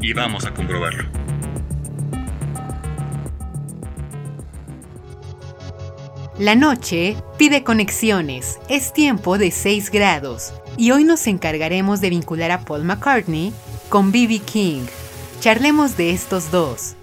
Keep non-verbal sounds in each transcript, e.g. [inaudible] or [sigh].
y vamos a comprobarlo. La noche pide conexiones, es tiempo de 6 grados, y hoy nos encargaremos de vincular a Paul McCartney con B.B. King. Charlemos de estos dos.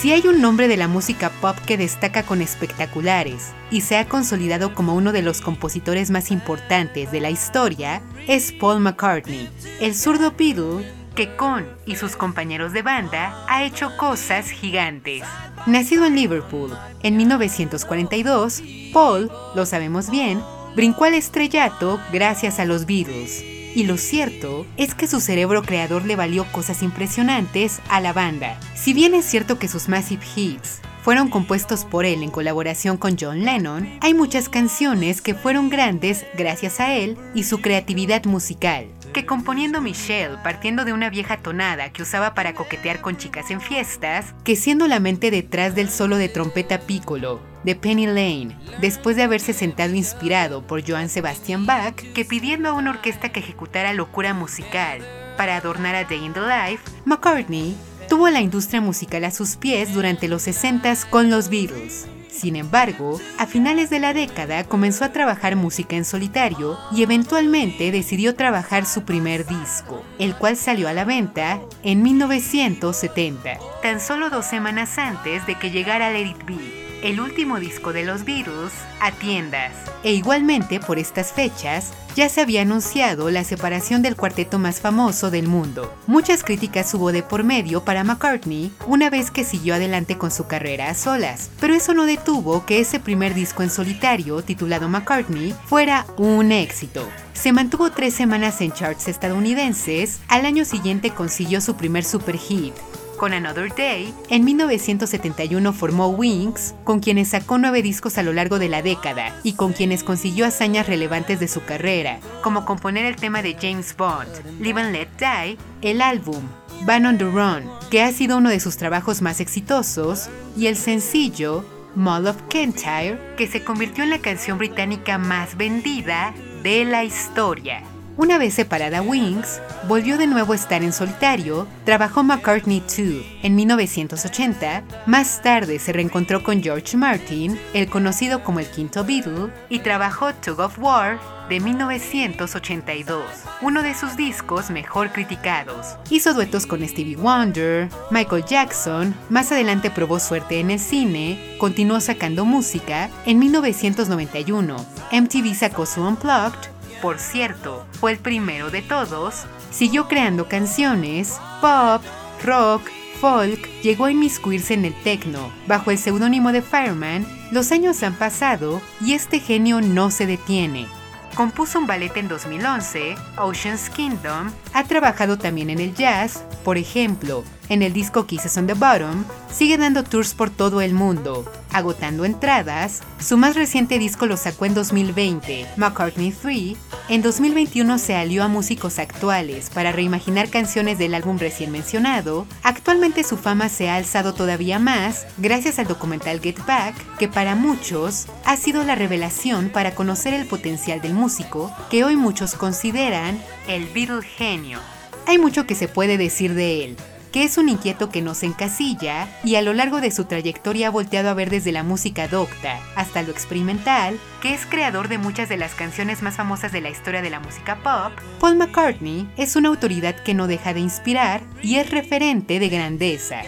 Si hay un nombre de la música pop que destaca con espectaculares y se ha consolidado como uno de los compositores más importantes de la historia, es Paul McCartney, el zurdo Beatle que con y sus compañeros de banda ha hecho cosas gigantes. Nacido en Liverpool en 1942, Paul, lo sabemos bien, brincó al estrellato gracias a los Beatles. Y lo cierto es que su cerebro creador le valió cosas impresionantes a la banda. Si bien es cierto que sus massive hits fueron compuestos por él en colaboración con John Lennon, hay muchas canciones que fueron grandes gracias a él y su creatividad musical que componiendo Michelle partiendo de una vieja tonada que usaba para coquetear con chicas en fiestas, que siendo la mente detrás del solo de trompeta piccolo de Penny Lane, después de haberse sentado inspirado por Johann Sebastian Bach, que pidiendo a una orquesta que ejecutara locura musical para adornar a Day in the Life, McCartney tuvo la industria musical a sus pies durante los 60s con los Beatles. Sin embargo, a finales de la década comenzó a trabajar música en solitario y eventualmente decidió trabajar su primer disco, el cual salió a la venta en 1970, tan solo dos semanas antes de que llegara Let It el último disco de los Beatles, a tiendas. E igualmente por estas fechas, ya se había anunciado la separación del cuarteto más famoso del mundo. Muchas críticas hubo de por medio para McCartney una vez que siguió adelante con su carrera a solas, pero eso no detuvo que ese primer disco en solitario, titulado McCartney, fuera un éxito. Se mantuvo tres semanas en charts estadounidenses, al año siguiente consiguió su primer super hit, con Another Day, en 1971 formó Wings, con quienes sacó nueve discos a lo largo de la década y con quienes consiguió hazañas relevantes de su carrera, como componer el tema de James Bond, Live and Let Die, el álbum Van on the Run, que ha sido uno de sus trabajos más exitosos, y el sencillo Mall of Kentire, que se convirtió en la canción británica más vendida de la historia. Una vez separada Wings, volvió de nuevo a estar en solitario, trabajó McCartney 2 en 1980, más tarde se reencontró con George Martin, el conocido como el quinto Beatle, y trabajó Tug of War de 1982, uno de sus discos mejor criticados. Hizo duetos con Stevie Wonder, Michael Jackson, más adelante probó suerte en el cine, continuó sacando música, en 1991 MTV sacó su Unplugged por cierto, fue el primero de todos, siguió creando canciones, pop, rock, folk, llegó a inmiscuirse en el techno. Bajo el seudónimo de Fireman, los años han pasado y este genio no se detiene. Compuso un ballet en 2011, Ocean's Kingdom, ha trabajado también en el jazz, por ejemplo, en el disco Kisses on the Bottom, sigue dando tours por todo el mundo, agotando entradas. Su más reciente disco lo sacó en 2020, McCartney 3. En 2021 se alió a músicos actuales para reimaginar canciones del álbum recién mencionado. Actualmente su fama se ha alzado todavía más gracias al documental Get Back, que para muchos ha sido la revelación para conocer el potencial del músico que hoy muchos consideran el Beatle genio. Hay mucho que se puede decir de él, que es un inquieto que no se encasilla y a lo largo de su trayectoria ha volteado a ver desde la música docta hasta lo experimental, que es creador de muchas de las canciones más famosas de la historia de la música pop, Paul McCartney es una autoridad que no deja de inspirar y es referente de grandeza.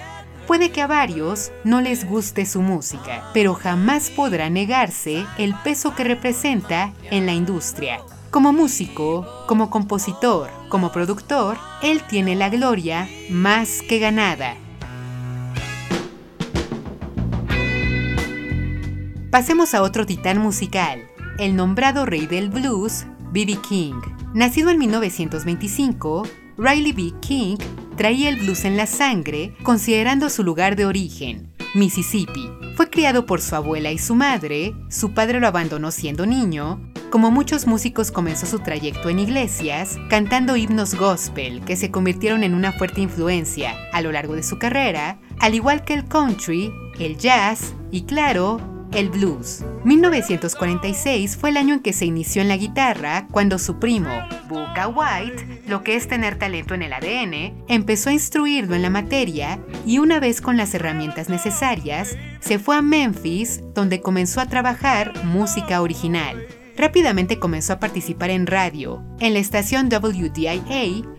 Puede que a varios no les guste su música, pero jamás podrá negarse el peso que representa en la industria. Como músico, como compositor, como productor, él tiene la gloria más que ganada. Pasemos a otro titán musical, el nombrado rey del blues, B.B. King. Nacido en 1925, Riley B. King traía el blues en la sangre, considerando su lugar de origen, Mississippi. Fue criado por su abuela y su madre, su padre lo abandonó siendo niño, como muchos músicos comenzó su trayecto en iglesias, cantando himnos gospel que se convirtieron en una fuerte influencia a lo largo de su carrera, al igual que el country, el jazz y claro, el blues. 1946 fue el año en que se inició en la guitarra cuando su primo, Booka White, lo que es tener talento en el ADN, empezó a instruirlo en la materia y una vez con las herramientas necesarias, se fue a Memphis donde comenzó a trabajar música original. Rápidamente comenzó a participar en radio. En la estación WDIA,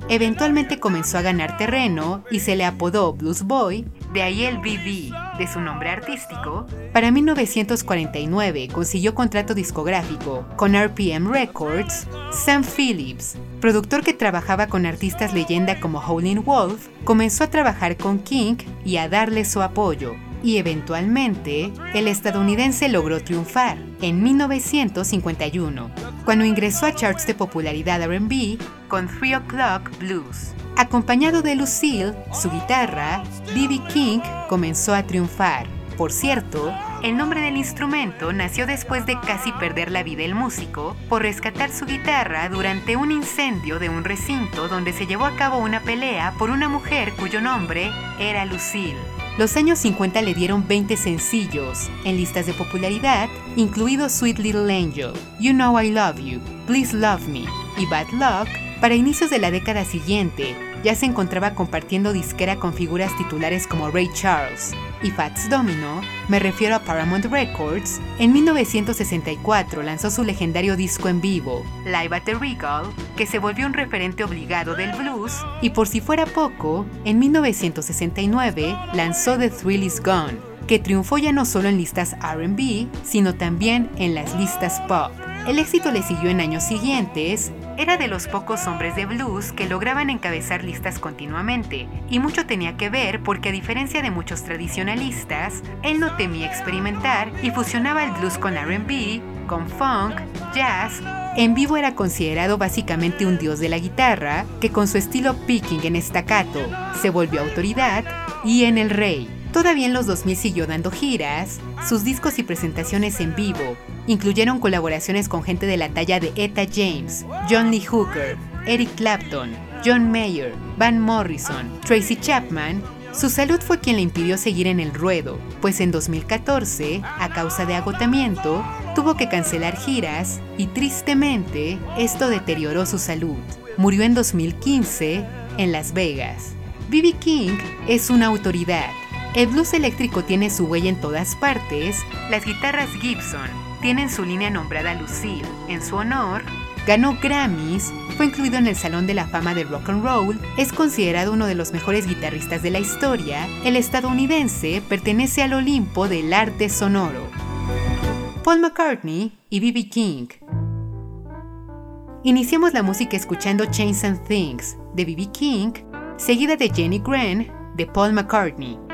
eventualmente comenzó a ganar terreno y se le apodó Blues Boy, de ahí el BB de su nombre artístico. Para 1949 consiguió contrato discográfico con RPM Records. Sam Phillips, productor que trabajaba con artistas leyenda como Howlin' Wolf, comenzó a trabajar con King y a darle su apoyo y eventualmente el estadounidense logró triunfar en 1951, cuando ingresó a charts de popularidad RB con 3 O'Clock Blues. Acompañado de Lucille, su guitarra, B.B. King comenzó a triunfar. Por cierto, el nombre del instrumento nació después de casi perder la vida el músico por rescatar su guitarra durante un incendio de un recinto donde se llevó a cabo una pelea por una mujer cuyo nombre era Lucille. Los años 50 le dieron 20 sencillos en listas de popularidad, incluido Sweet Little Angel, You Know I Love You, Please Love Me y Bad Luck. Para inicios de la década siguiente, ya se encontraba compartiendo disquera con figuras titulares como Ray Charles y Fats Domino, me refiero a Paramount Records, en 1964 lanzó su legendario disco en vivo, Live at the Regal, que se volvió un referente obligado del blues, y por si fuera poco, en 1969 lanzó The Thrill Is Gone, que triunfó ya no solo en listas RB, sino también en las listas pop. El éxito le siguió en años siguientes, era de los pocos hombres de blues que lograban encabezar listas continuamente, y mucho tenía que ver porque a diferencia de muchos tradicionalistas, él no temía experimentar y fusionaba el blues con RB, con funk, jazz. En vivo era considerado básicamente un dios de la guitarra, que con su estilo picking en estacato se volvió autoridad, y en el rey. Todavía en los 2000 siguió dando giras, sus discos y presentaciones en vivo incluyeron colaboraciones con gente de la talla de Etta James, John Lee Hooker, Eric Clapton, John Mayer, Van Morrison, Tracy Chapman. Su salud fue quien le impidió seguir en el ruedo, pues en 2014, a causa de agotamiento, tuvo que cancelar giras y tristemente esto deterioró su salud. Murió en 2015 en Las Vegas. B.B. King es una autoridad el blues eléctrico tiene su huella en todas partes. Las guitarras Gibson tienen su línea nombrada Lucille en su honor. Ganó Grammys, fue incluido en el Salón de la Fama del Rock and Roll, es considerado uno de los mejores guitarristas de la historia. El estadounidense pertenece al Olimpo del arte sonoro. Paul McCartney y B.B. King. Iniciamos la música escuchando Chains and Things de B.B. King, seguida de Jenny Grant de Paul McCartney.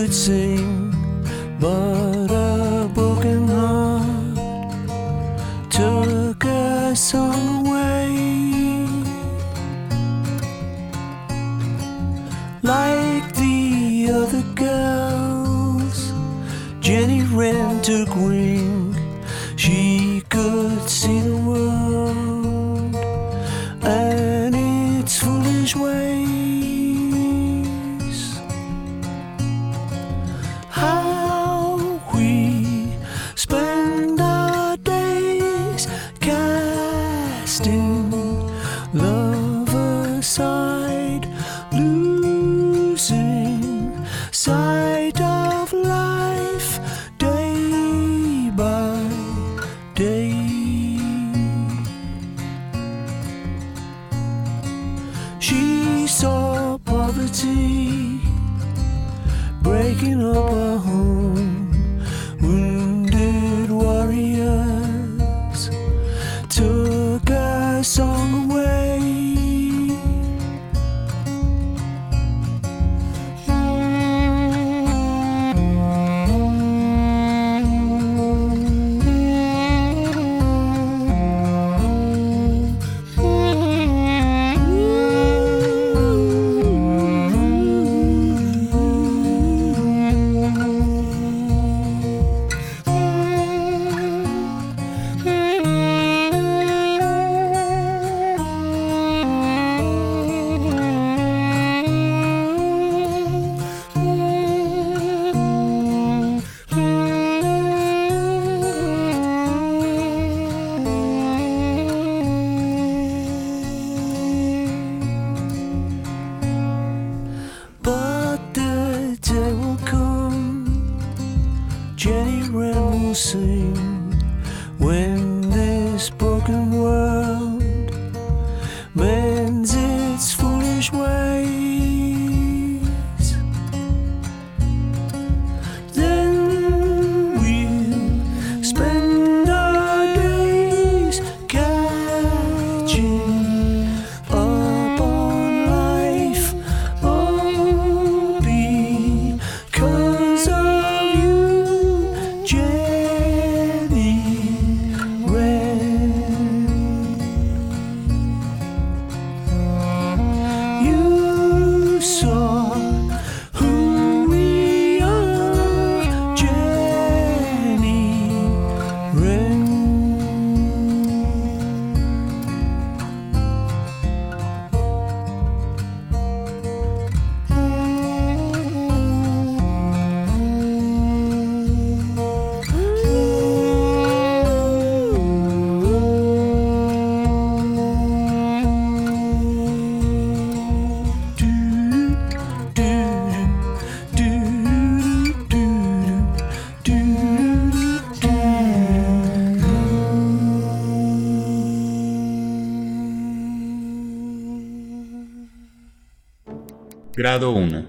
would sing. Grado 1.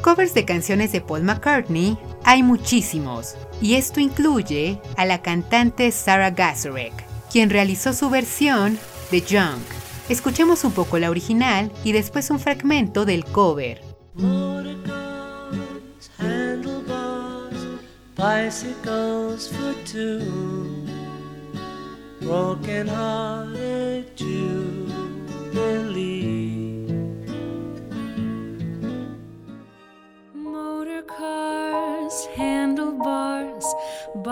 Covers de canciones de Paul McCartney hay muchísimos, y esto incluye a la cantante Sarah Gazarek, quien realizó su versión de Junk. Escuchemos un poco la original y después un fragmento del cover.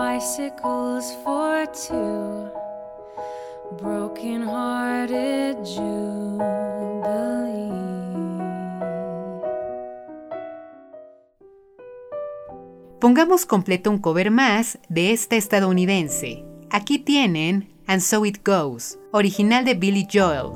bicycles for two broken-hearted jubilee. Pongamos completo un cover más de esta estadounidense. Aquí tienen And So It Goes, original de Billy Joel,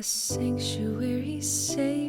a sanctuary safe.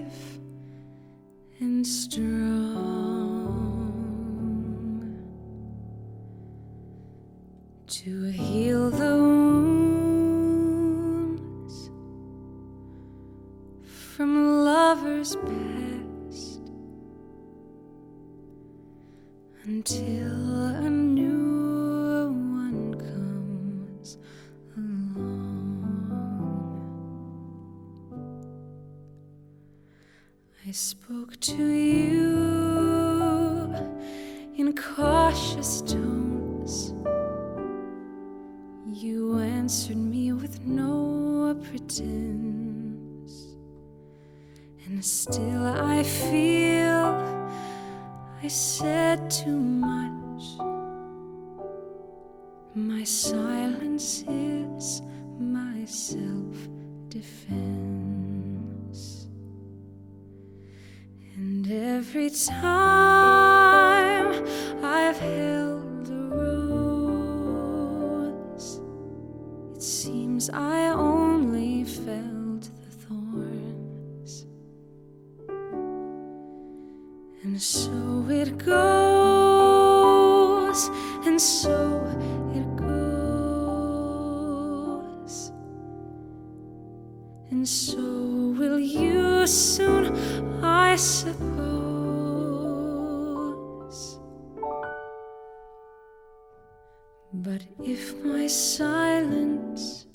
But if my silence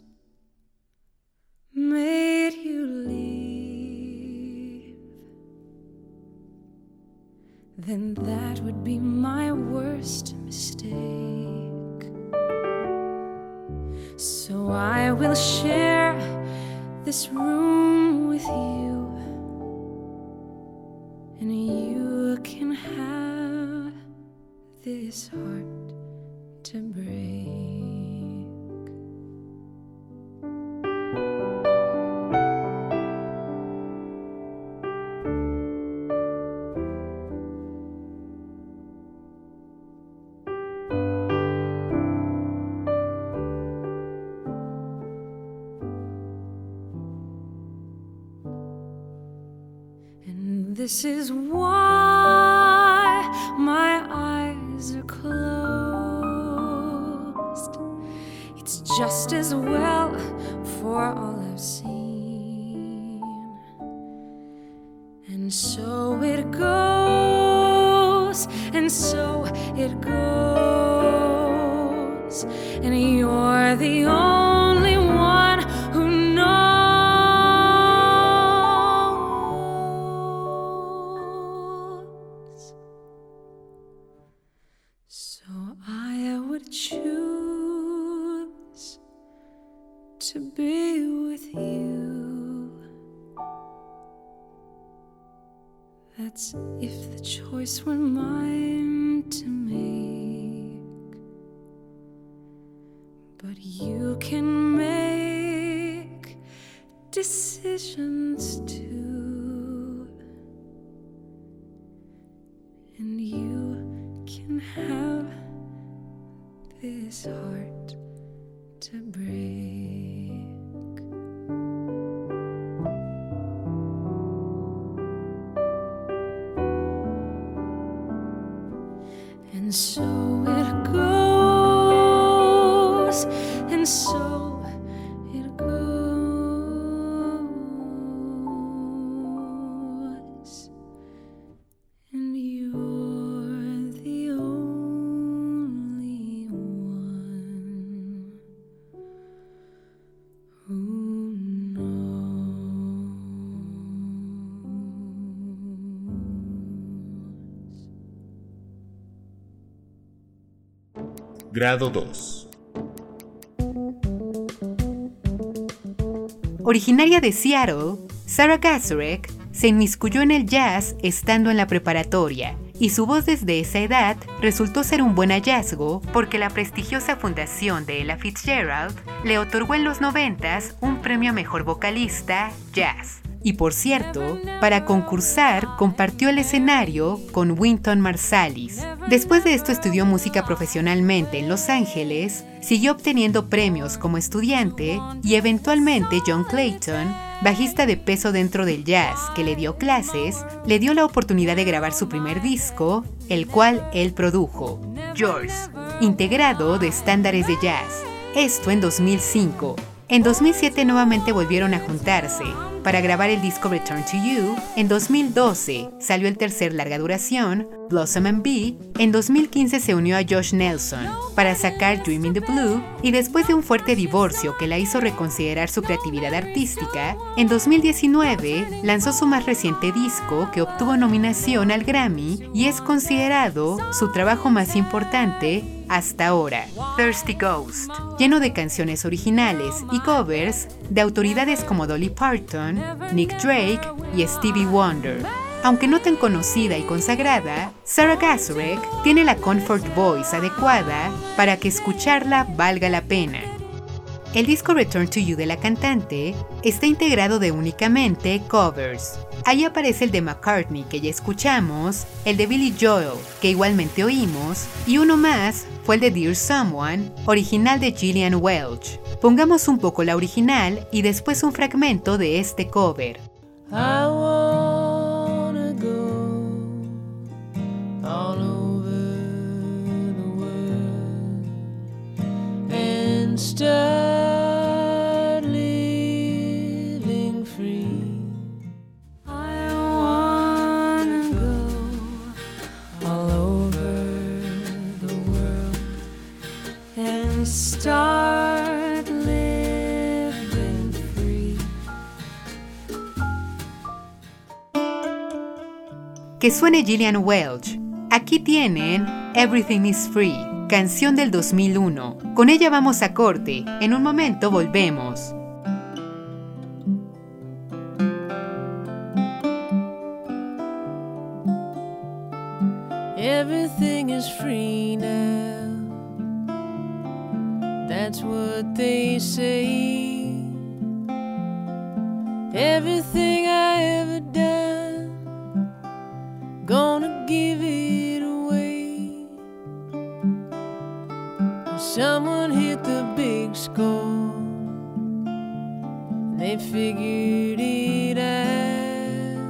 made you leave, then that would be my worst mistake. So I will share this room with you, and you can have this heart to break. And this is why. this heart to break. And so Grado 2. Originaria de Seattle, Sarah Gazarek se inmiscuyó en el jazz estando en la preparatoria y su voz desde esa edad resultó ser un buen hallazgo porque la prestigiosa fundación de Ella Fitzgerald le otorgó en los 90 un premio a mejor vocalista jazz. Y por cierto, para concursar compartió el escenario con Wynton Marsalis. Después de esto estudió música profesionalmente en Los Ángeles, siguió obteniendo premios como estudiante y eventualmente John Clayton, bajista de peso dentro del jazz que le dio clases, le dio la oportunidad de grabar su primer disco, el cual él produjo, Yours, integrado de estándares de jazz. Esto en 2005. En 2007 nuevamente volvieron a juntarse para grabar el disco Return to You. En 2012 salió el tercer larga duración, Blossom and Bee. En 2015 se unió a Josh Nelson para sacar Dream in the Blue y después de un fuerte divorcio que la hizo reconsiderar su creatividad artística, en 2019 lanzó su más reciente disco que obtuvo nominación al Grammy y es considerado su trabajo más importante hasta ahora, Thirsty Ghost, lleno de canciones originales y covers de autoridades como Dolly Parton, Nick Drake y Stevie Wonder. Aunque no tan conocida y consagrada, Sarah Gazarek tiene la comfort voice adecuada para que escucharla valga la pena. El disco Return to You de la cantante está integrado de únicamente covers. Ahí aparece el de McCartney que ya escuchamos, el de Billy Joel que igualmente oímos y uno más fue el de Dear Someone, original de Gillian Welch. Pongamos un poco la original y después un fragmento de este cover. Que suene Gillian Welch. Aquí tienen Everything is Free, canción del 2001. Con ella vamos a corte. En un momento volvemos. Everything is free now. That's what they say. Everything I ever done, gonna give it away. Someone hit the big score. They figured it out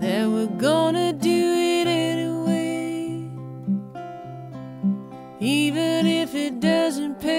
that we're gonna do it anyway, even if it doesn't pay.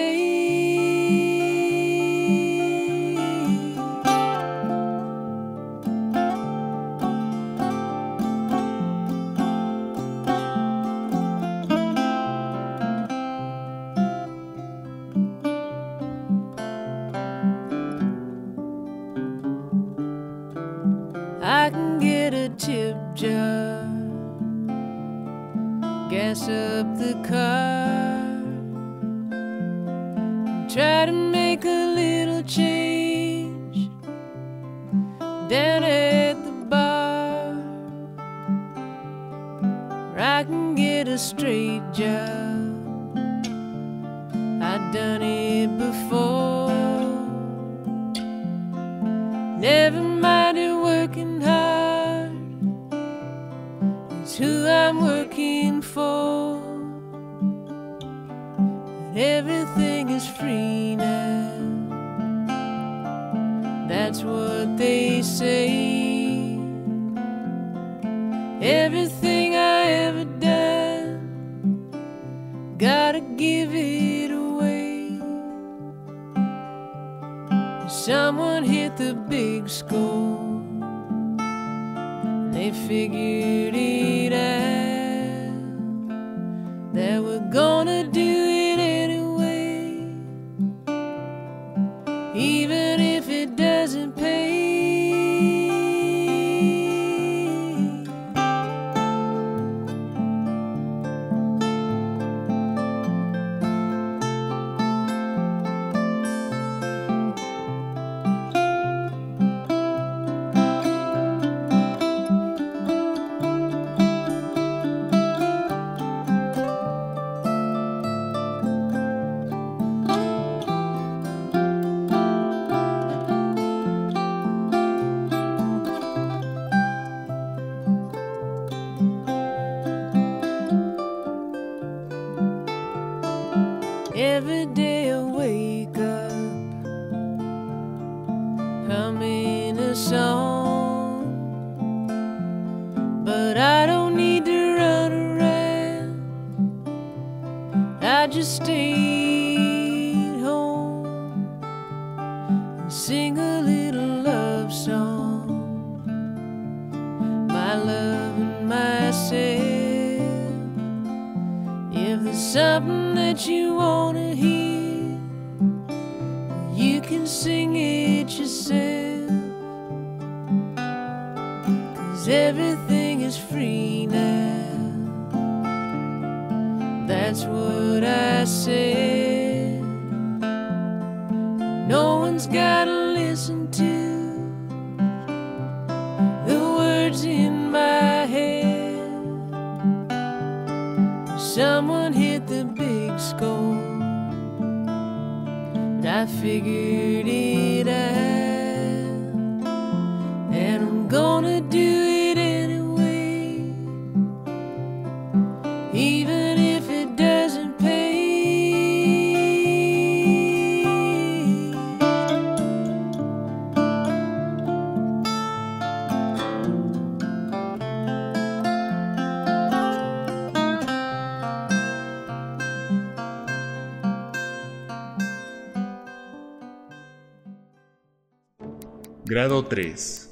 3.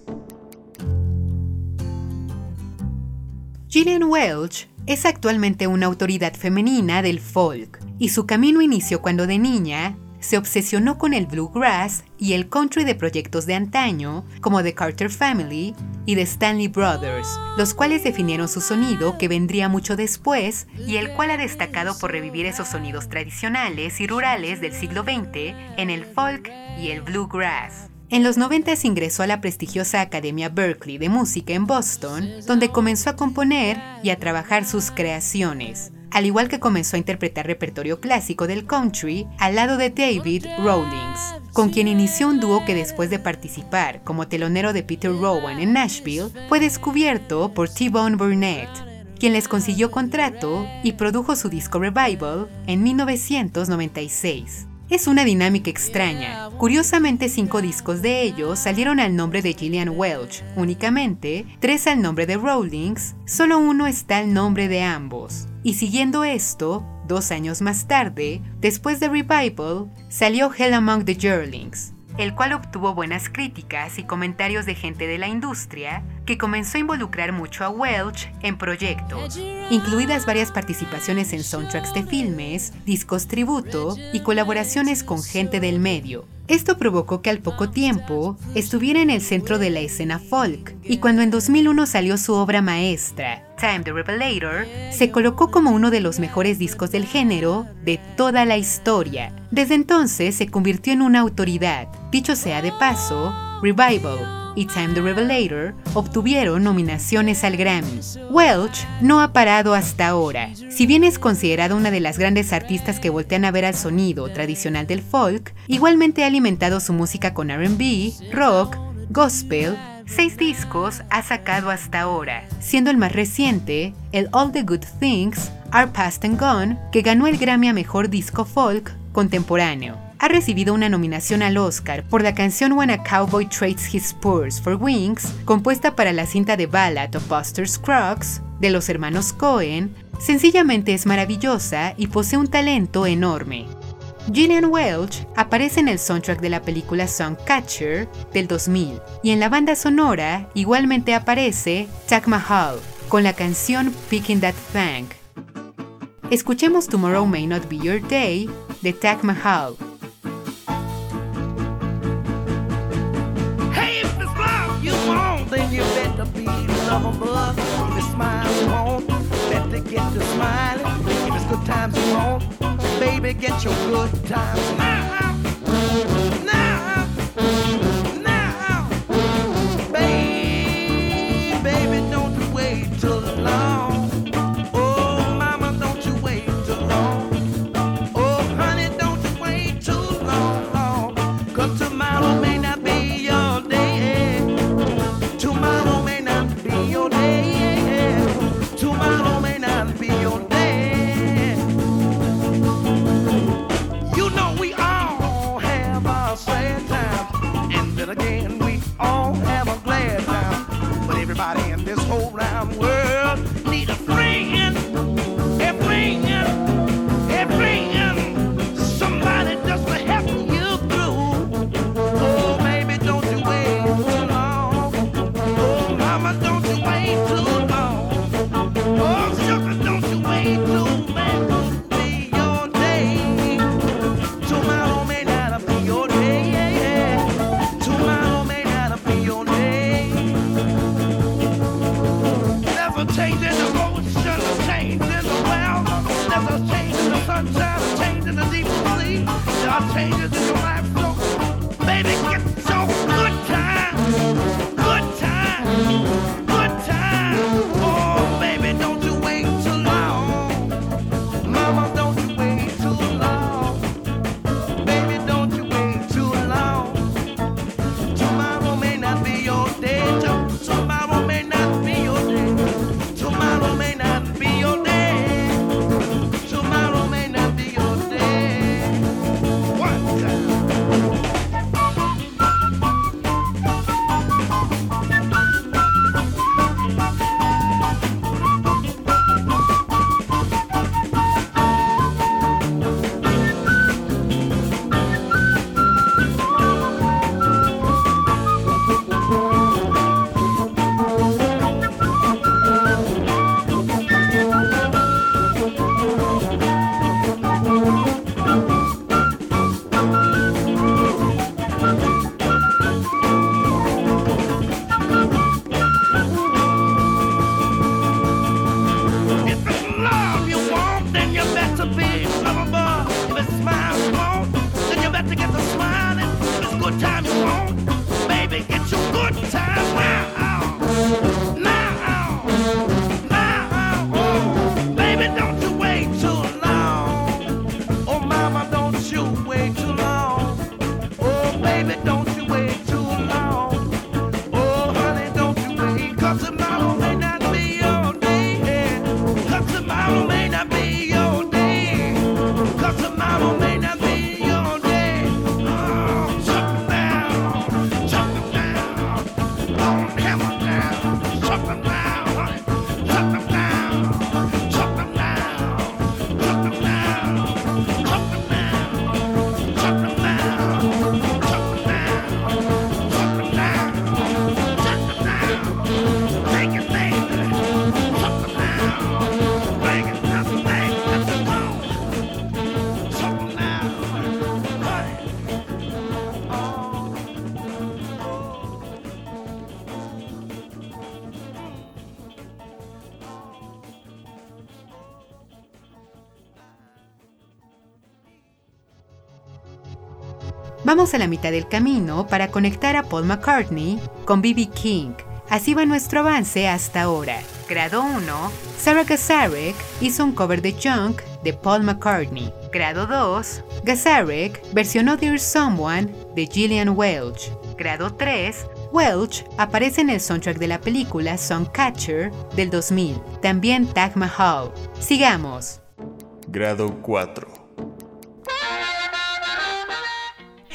Gillian Welch es actualmente una autoridad femenina del folk, y su camino inició cuando de niña se obsesionó con el bluegrass y el country de proyectos de antaño como The Carter Family y The Stanley Brothers, los cuales definieron su sonido que vendría mucho después y el cual ha destacado por revivir esos sonidos tradicionales y rurales del siglo XX en el folk y el bluegrass. En los 90 ingresó a la prestigiosa Academia Berkeley de Música en Boston, donde comenzó a componer y a trabajar sus creaciones, al igual que comenzó a interpretar repertorio clásico del country al lado de David Rawlings, con quien inició un dúo que después de participar como telonero de Peter Rowan en Nashville, fue descubierto por T-Bone Burnett, quien les consiguió contrato y produjo su disco Revival en 1996. Es una dinámica extraña. Curiosamente, cinco discos de ellos salieron al nombre de Gillian Welch, únicamente tres al nombre de Rawlings, solo uno está al nombre de ambos. Y siguiendo esto, dos años más tarde, después de Revival, salió Hell Among the Yearlings, el cual obtuvo buenas críticas y comentarios de gente de la industria que comenzó a involucrar mucho a Welch en proyectos, incluidas varias participaciones en soundtracks de filmes, discos tributo y colaboraciones con gente del medio. Esto provocó que al poco tiempo estuviera en el centro de la escena folk, y cuando en 2001 salió su obra maestra, Time the Revelator, se colocó como uno de los mejores discos del género de toda la historia. Desde entonces se convirtió en una autoridad. Dicho sea de paso, Revival y Time the Revelator obtuvieron nominaciones al Grammy. Welch no ha parado hasta ahora. Si bien es considerada una de las grandes artistas que voltean a ver al sonido tradicional del folk, igualmente ha alimentado su música con RB, rock, gospel, Seis discos ha sacado hasta ahora, siendo el más reciente el All the Good Things Are Past and Gone, que ganó el Grammy a Mejor Disco Folk Contemporáneo. Ha recibido una nominación al Oscar por la canción When a Cowboy Trades His Spurs for Wings, compuesta para la cinta de Ballad of Buster Scruggs de los hermanos Cohen. Sencillamente es maravillosa y posee un talento enorme. Gillian Welch aparece en el soundtrack de la película Songcatcher del 2000 y en la banda sonora igualmente aparece Taj Mahal con la canción Picking That Thing. Escuchemos Tomorrow May Not Be Your Day de Taj Mahal. Lovable. If it's smiles you want, better get to smiling. If it's good times you want, baby, get your good times Vamos a la mitad del camino para conectar a Paul McCartney con B.B. King. Así va nuestro avance hasta ahora. Grado 1, Sarah Gazarek hizo un cover de Junk de Paul McCartney. Grado 2, Gazarek versionó Dear Someone de Gillian Welch. Grado 3, Welch aparece en el soundtrack de la película Songcatcher del 2000, también Tag Mahal. Sigamos. Grado 4.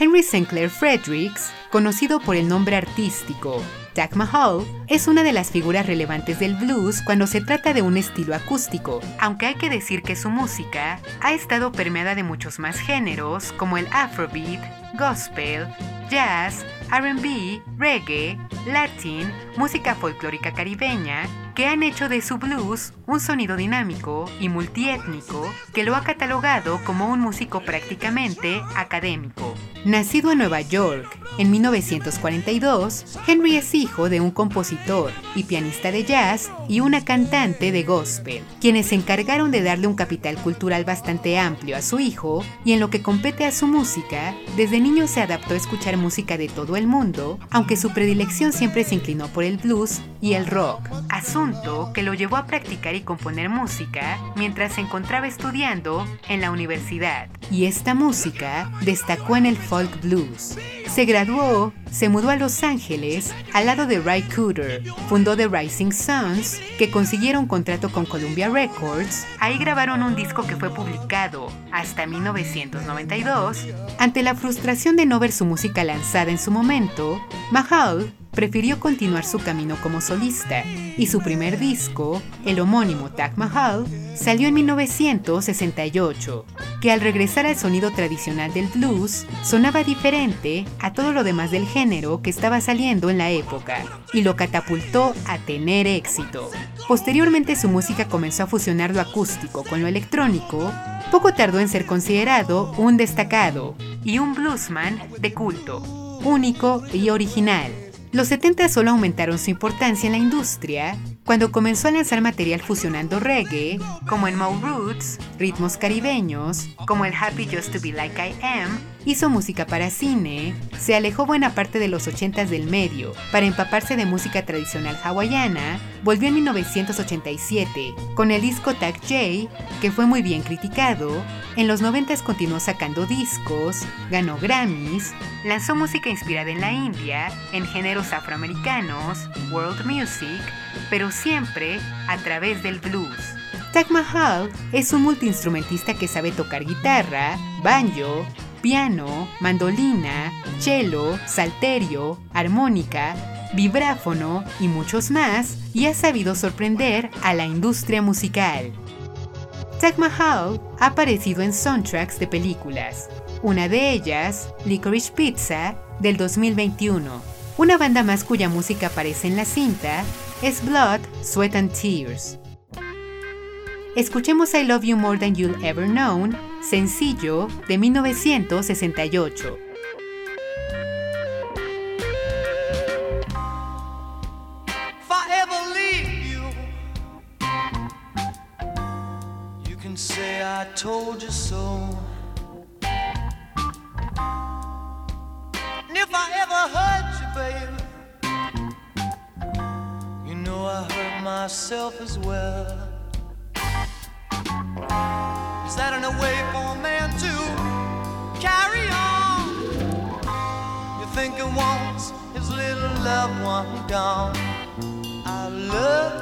Henry Sinclair Fredericks, conocido por el nombre artístico Tag Mahal, es una de las figuras relevantes del blues cuando se trata de un estilo acústico, aunque hay que decir que su música ha estado permeada de muchos más géneros como el afrobeat, gospel, jazz, RB, reggae, latin, música folclórica caribeña, que han hecho de su blues un sonido dinámico y multiétnico que lo ha catalogado como un músico prácticamente académico. Nacido en Nueva York en 1942, Henry es hijo de un compositor y pianista de jazz y una cantante de gospel, quienes se encargaron de darle un capital cultural bastante amplio a su hijo y en lo que compete a su música, desde niño se adaptó a escuchar música de todo el mundo, aunque su predilección siempre se inclinó por el blues y el rock, asunto que lo llevó a practicar y componer música mientras se encontraba estudiando en la universidad. Y esta música destacó en el folk blues. Se graduó, se mudó a Los Ángeles al lado de Ray Cooder, fundó The Rising Suns, que consiguieron contrato con Columbia Records, ahí grabaron un disco que fue publicado hasta 1992. Ante la frustración de no ver su música lanzada en su momento, Mahal prefirió continuar su camino como solista y su primer disco, el homónimo Taj Mahal, salió en 1968, que al regresar al sonido tradicional del blues sonaba diferente a todo lo demás del género que estaba saliendo en la época y lo catapultó a tener éxito. Posteriormente su música comenzó a fusionar lo acústico con lo electrónico, poco tardó en ser considerado un destacado y un bluesman de culto, único y original. Los 70 solo aumentaron su importancia en la industria cuando comenzó a lanzar material fusionando reggae, como en Mo Roots, ritmos caribeños, como el Happy Just to Be Like I Am, hizo música para cine, se alejó buena parte de los 80s del medio para empaparse de música tradicional hawaiana, volvió en 1987 con el disco Tag J, que fue muy bien criticado, en los 90s continuó sacando discos, ganó Grammys, lanzó música inspirada en la India, en géneros afroamericanos, world music, pero siempre a través del blues. Taj Mahal es un multiinstrumentista que sabe tocar guitarra, banjo, piano, mandolina, cello, salterio, armónica, vibráfono y muchos más, y ha sabido sorprender a la industria musical. Taj Mahal ha aparecido en soundtracks de películas, una de ellas, Licorice Pizza, del 2021. Una banda más cuya música aparece en la cinta es Blood, Sweat and Tears. Escuchemos I Love You More Than You'll Ever Known, sencillo de 1968. I told you so. And if I ever hurt you, baby, you know I hurt myself as well. Is that in a way for a man to carry on? You think he wants his little loved one gone. I love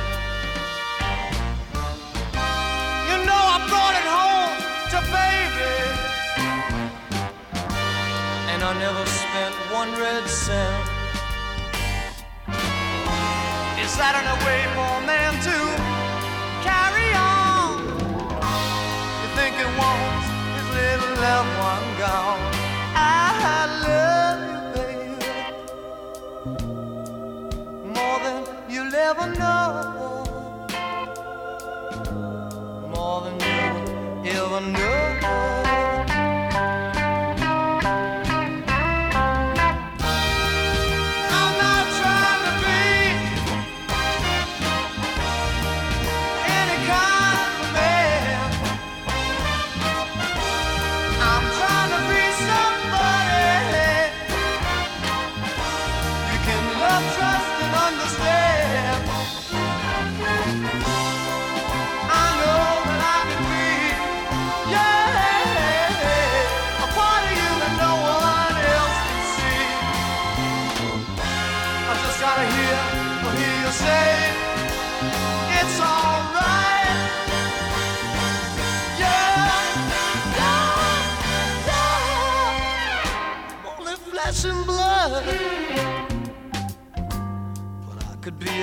Saturn away for man to carry on. You think it wants his little loved one gone. I love you, baby, more than you'll ever know.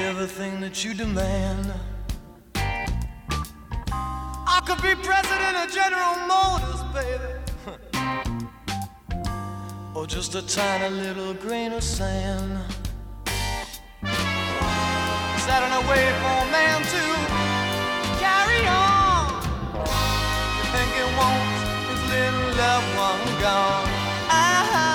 Everything that you demand. I could be president of General Motors, baby. [laughs] or just a tiny little grain of sand. Set in a way for a man to carry on. You think he wants his little loved one gone. I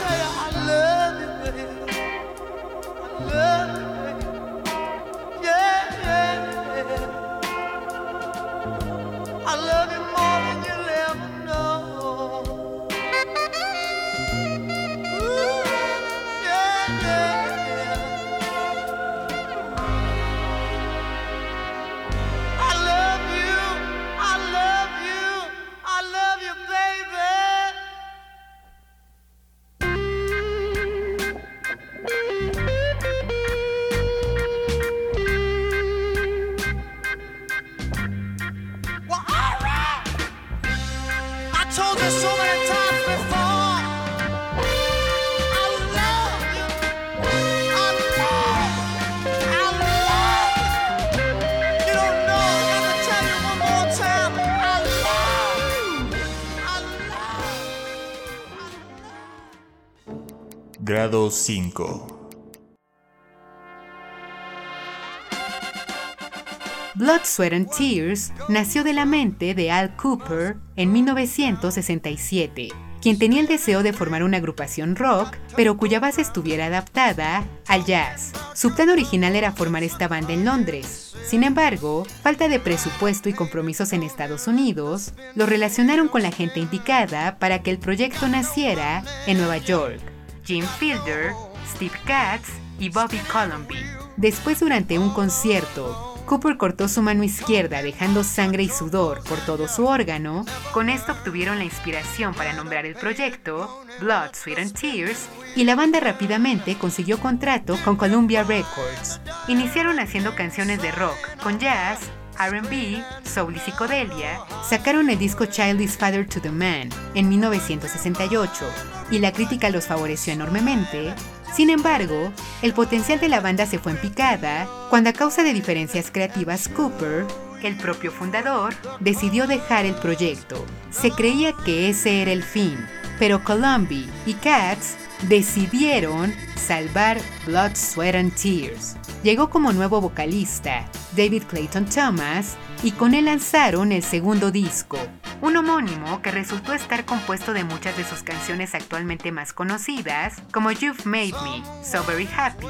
try to 5. Blood, Sweat and Tears nació de la mente de Al Cooper en 1967, quien tenía el deseo de formar una agrupación rock, pero cuya base estuviera adaptada al jazz. Su plan original era formar esta banda en Londres. Sin embargo, falta de presupuesto y compromisos en Estados Unidos lo relacionaron con la gente indicada para que el proyecto naciera en Nueva York. Jim Fielder, Steve Katz y Bobby Colomby. Después, durante un concierto Cooper cortó su mano izquierda dejando sangre y sudor por todo su órgano. Con esto obtuvieron la inspiración para nombrar el proyecto Blood, Sweat and Tears y la banda rápidamente consiguió contrato con Columbia Records. Iniciaron haciendo canciones de rock, con jazz, RB, soul y psicodelia, sacaron el disco Child is Father to the Man en 1968 y la crítica los favoreció enormemente. Sin embargo, el potencial de la banda se fue en picada cuando a causa de diferencias creativas Cooper, el propio fundador, decidió dejar el proyecto. Se creía que ese era el fin, pero Columbia y Cats decidieron salvar Blood, Sweat and Tears. Llegó como nuevo vocalista David Clayton Thomas y con él lanzaron el segundo disco, un homónimo que resultó estar compuesto de muchas de sus canciones actualmente más conocidas, como You've Made Me, So Very Happy,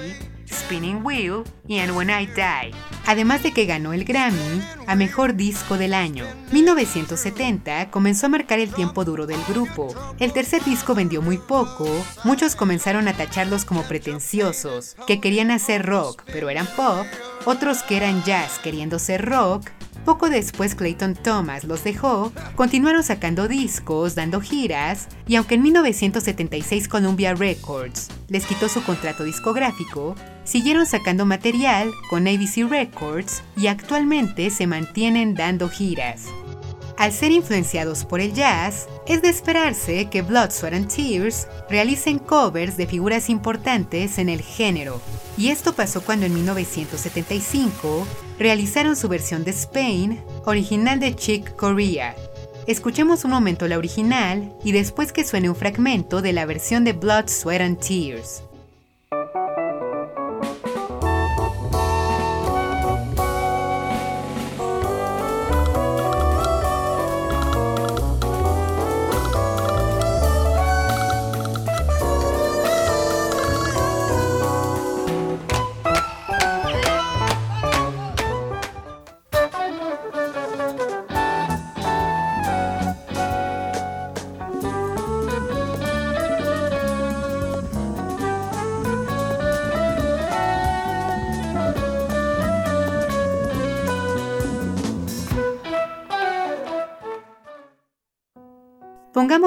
Spinning Wheel y And When I Die, además de que ganó el Grammy a Mejor Disco del Año. 1970 comenzó a marcar el tiempo duro del grupo. El tercer disco vendió muy poco, muchos comenzaron a tacharlos como pretenciosos, que querían hacer rock, pero eran pop, otros que eran jazz queriendo ser rock, poco después Clayton Thomas los dejó, continuaron sacando discos, dando giras, y aunque en 1976 Columbia Records les quitó su contrato discográfico, siguieron sacando material con ABC Records y actualmente se mantienen dando giras. Al ser influenciados por el jazz, es de esperarse que Blood, Sweat and Tears realicen covers de figuras importantes en el género, y esto pasó cuando en 1975 realizaron su versión de Spain, original de Chick Corea. Escuchemos un momento la original y después que suene un fragmento de la versión de Blood, Sweat and Tears.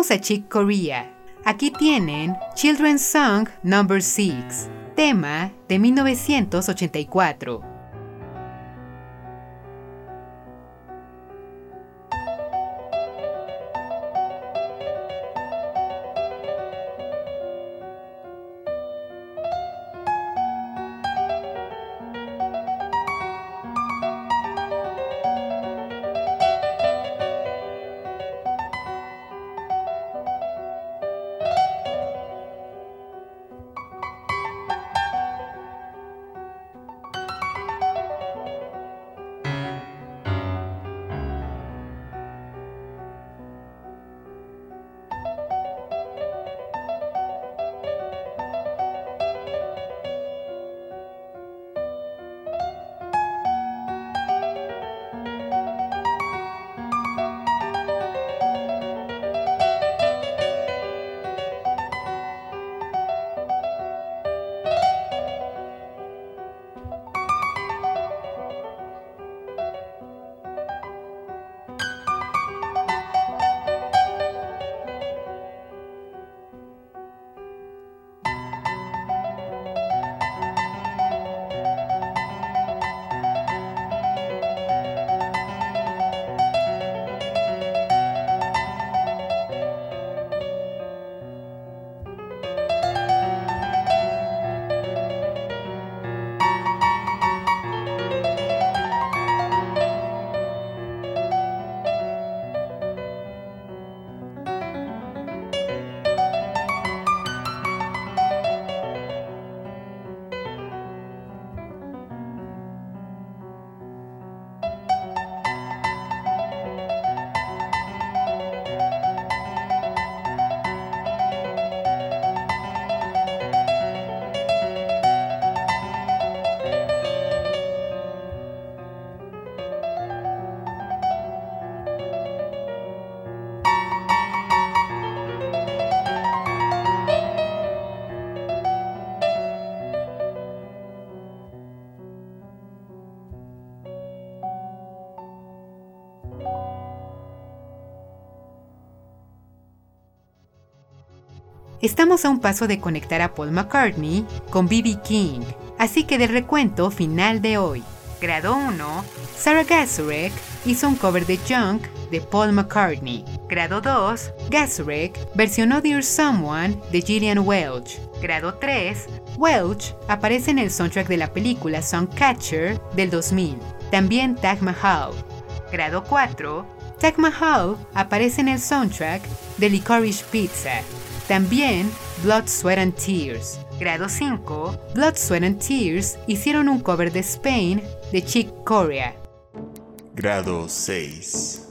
Pongamos a Chick Corea. Aquí tienen Children's Song No. 6, tema de 1984. Estamos a un paso de conectar a Paul McCartney con B.B. King, así que del recuento final de hoy. Grado 1, Sarah Gazurek hizo un cover de Junk de Paul McCartney. Grado 2, Gazurek versionó Dear Someone de Gillian Welch. Grado 3, Welch aparece en el soundtrack de la película Songcatcher del 2000. También Tag Mahal. Grado 4, Tag Mahal aparece en el soundtrack de Licorice Pizza. También Blood, Sweat and Tears. Grado 5, Blood, Sweat and Tears hicieron un cover de Spain de Chick Corea. Grado 6.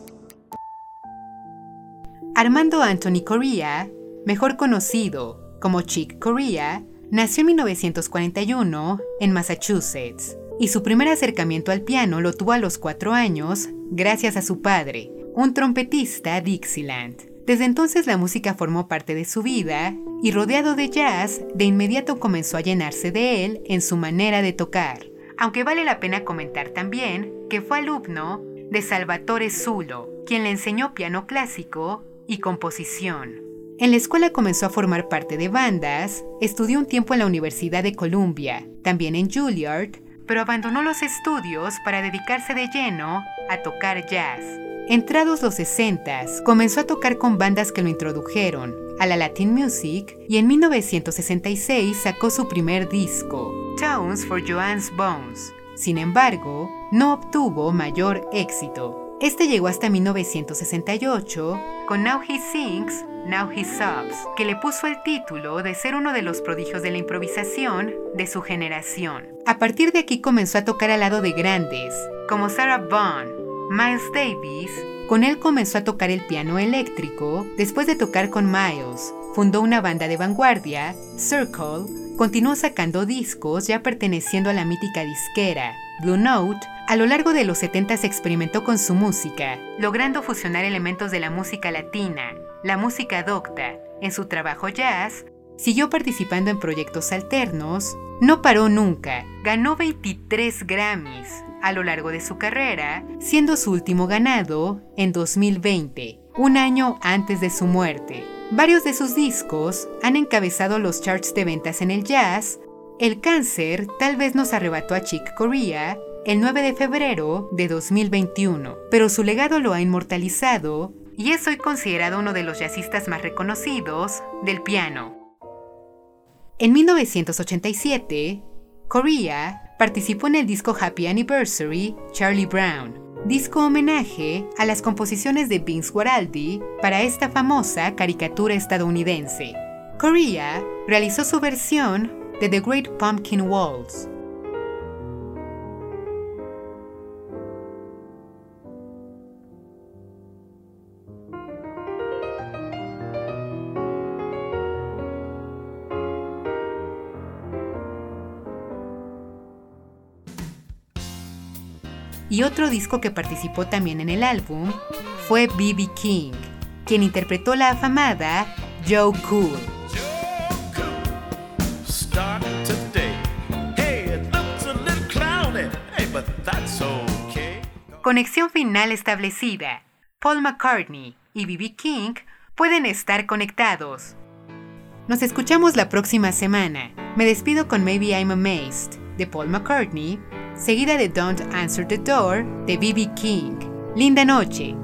Armando Anthony Correa, mejor conocido como Chick Corea, nació en 1941 en Massachusetts y su primer acercamiento al piano lo tuvo a los 4 años gracias a su padre, un trompetista Dixieland. Desde entonces la música formó parte de su vida y rodeado de jazz, de inmediato comenzó a llenarse de él en su manera de tocar. Aunque vale la pena comentar también que fue alumno de Salvatore Zulo, quien le enseñó piano clásico y composición. En la escuela comenzó a formar parte de bandas, estudió un tiempo en la Universidad de Columbia, también en Juilliard, pero abandonó los estudios para dedicarse de lleno a tocar jazz. Entrados los 60, comenzó a tocar con bandas que lo introdujeron a la Latin Music y en 1966 sacó su primer disco, Tones for Joanne's Bones. Sin embargo, no obtuvo mayor éxito. Este llegó hasta 1968 con Now He Sings, Now He Sobs, que le puso el título de ser uno de los prodigios de la improvisación de su generación. A partir de aquí comenzó a tocar al lado de grandes, como Sarah Vaughan, Miles Davis, con él comenzó a tocar el piano eléctrico después de tocar con Miles. Fundó una banda de vanguardia, Circle, continuó sacando discos ya perteneciendo a la mítica disquera, Blue Note. A lo largo de los 70 se experimentó con su música, logrando fusionar elementos de la música latina, la música docta. En su trabajo jazz, siguió participando en proyectos alternos, no paró nunca, ganó 23 Grammys, a lo largo de su carrera, siendo su último ganado en 2020, un año antes de su muerte. Varios de sus discos han encabezado los charts de ventas en el jazz. El cáncer tal vez nos arrebató a Chick Corea el 9 de febrero de 2021, pero su legado lo ha inmortalizado y es hoy considerado uno de los jazzistas más reconocidos del piano. En 1987, Corea participó en el disco Happy Anniversary Charlie Brown, disco homenaje a las composiciones de Vince Guaraldi para esta famosa caricatura estadounidense. Corea realizó su versión de The Great Pumpkin Waltz. Y otro disco que participó también en el álbum fue B.B. King, quien interpretó la afamada Joe Cool. Conexión final establecida. Paul McCartney y B.B. King pueden estar conectados. Nos escuchamos la próxima semana. Me despido con Maybe I'm Amazed de Paul McCartney, seguida de Don't Answer the Door de B.B. King. Linda noche.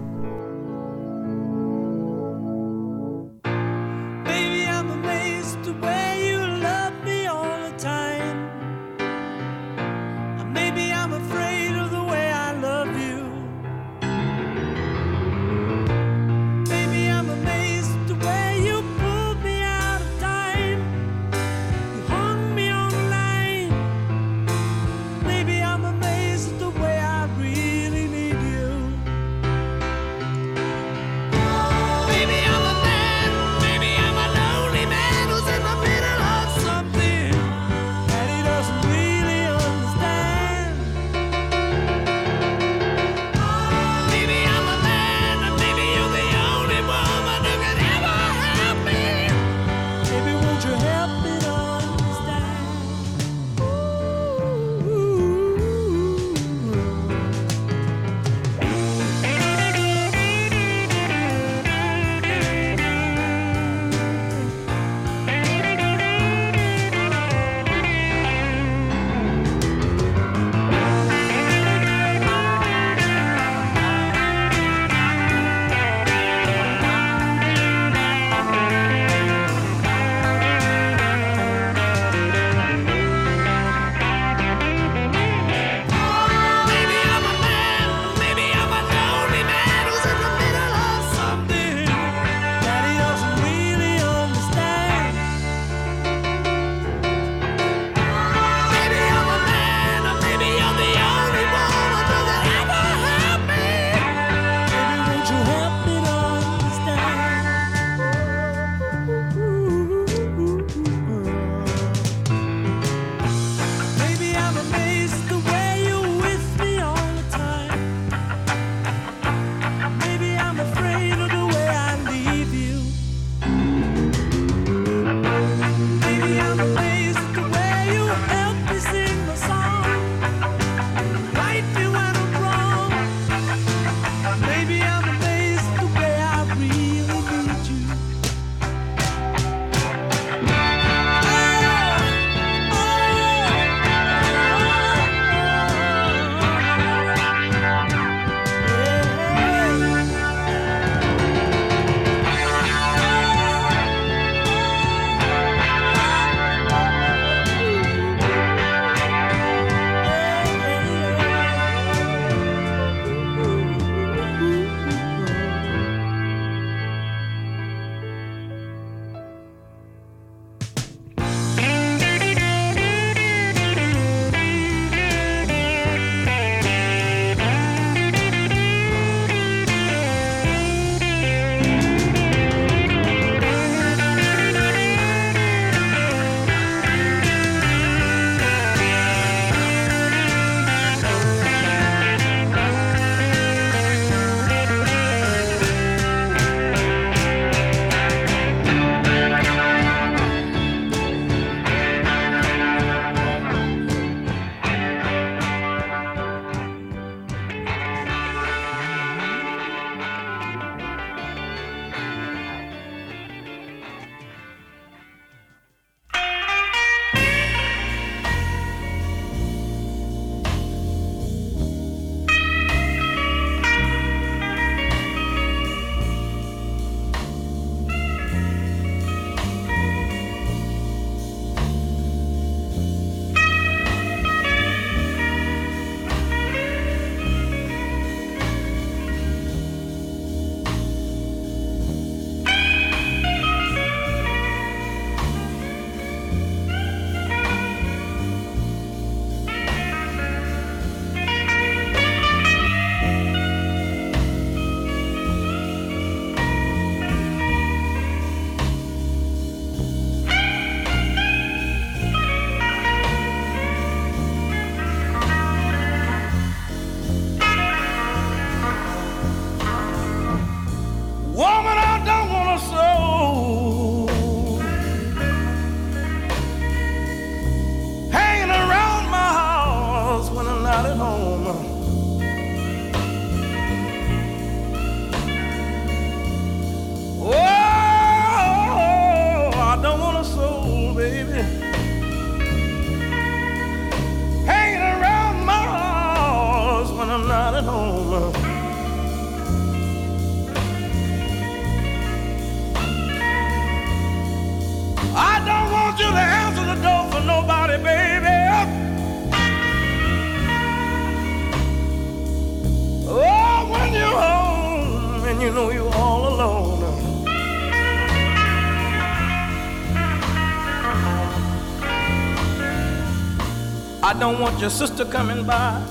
Don't want your sister coming by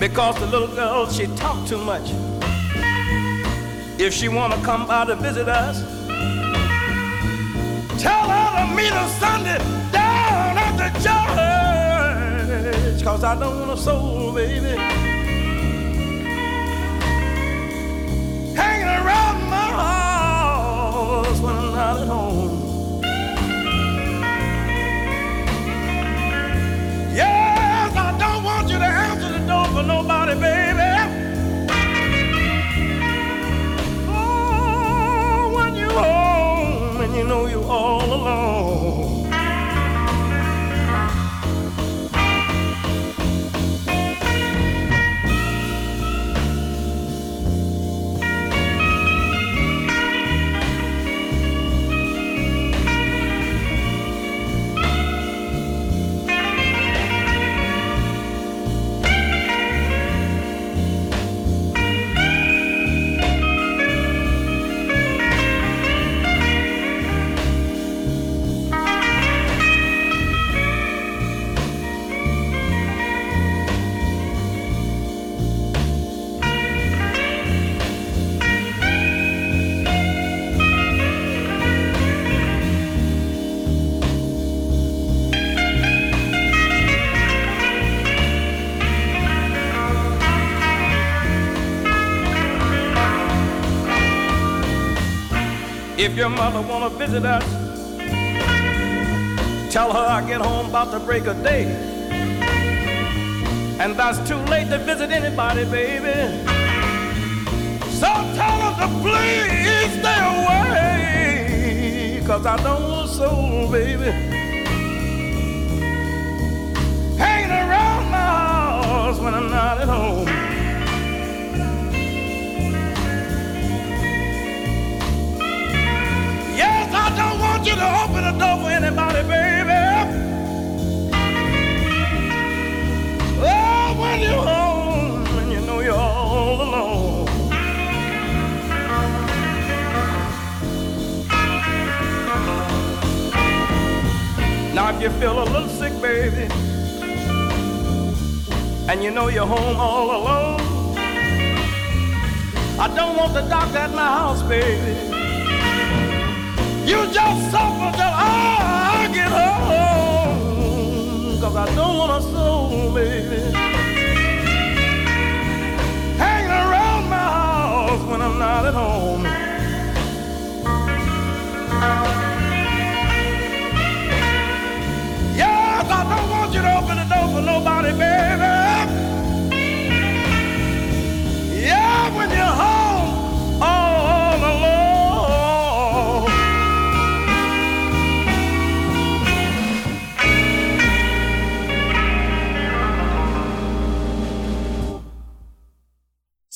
because the little girl she talk too much. If she wanna come by to visit us, tell her to meet us Sunday down at the church. Cause I don't want a soul, baby. Nobody, baby. Oh, when you're home and you know you're your mother wanna visit us, tell her I get home about the break of day. And that's too late to visit anybody, baby. So tell her to please stay away. Cause I don't want soul, baby. Hanging around my house when I'm not at home. Want you to open the door for anybody, baby. Oh, when you're home and you know you're all alone. Now, if you feel a little sick, baby, and you know you're home all alone, I don't want the doctor at my house, baby. You just suffer till I get home. Cause I don't want a soul, baby. Hanging around my house when I'm not at home. Yes, I don't want you to open the door for nobody, baby.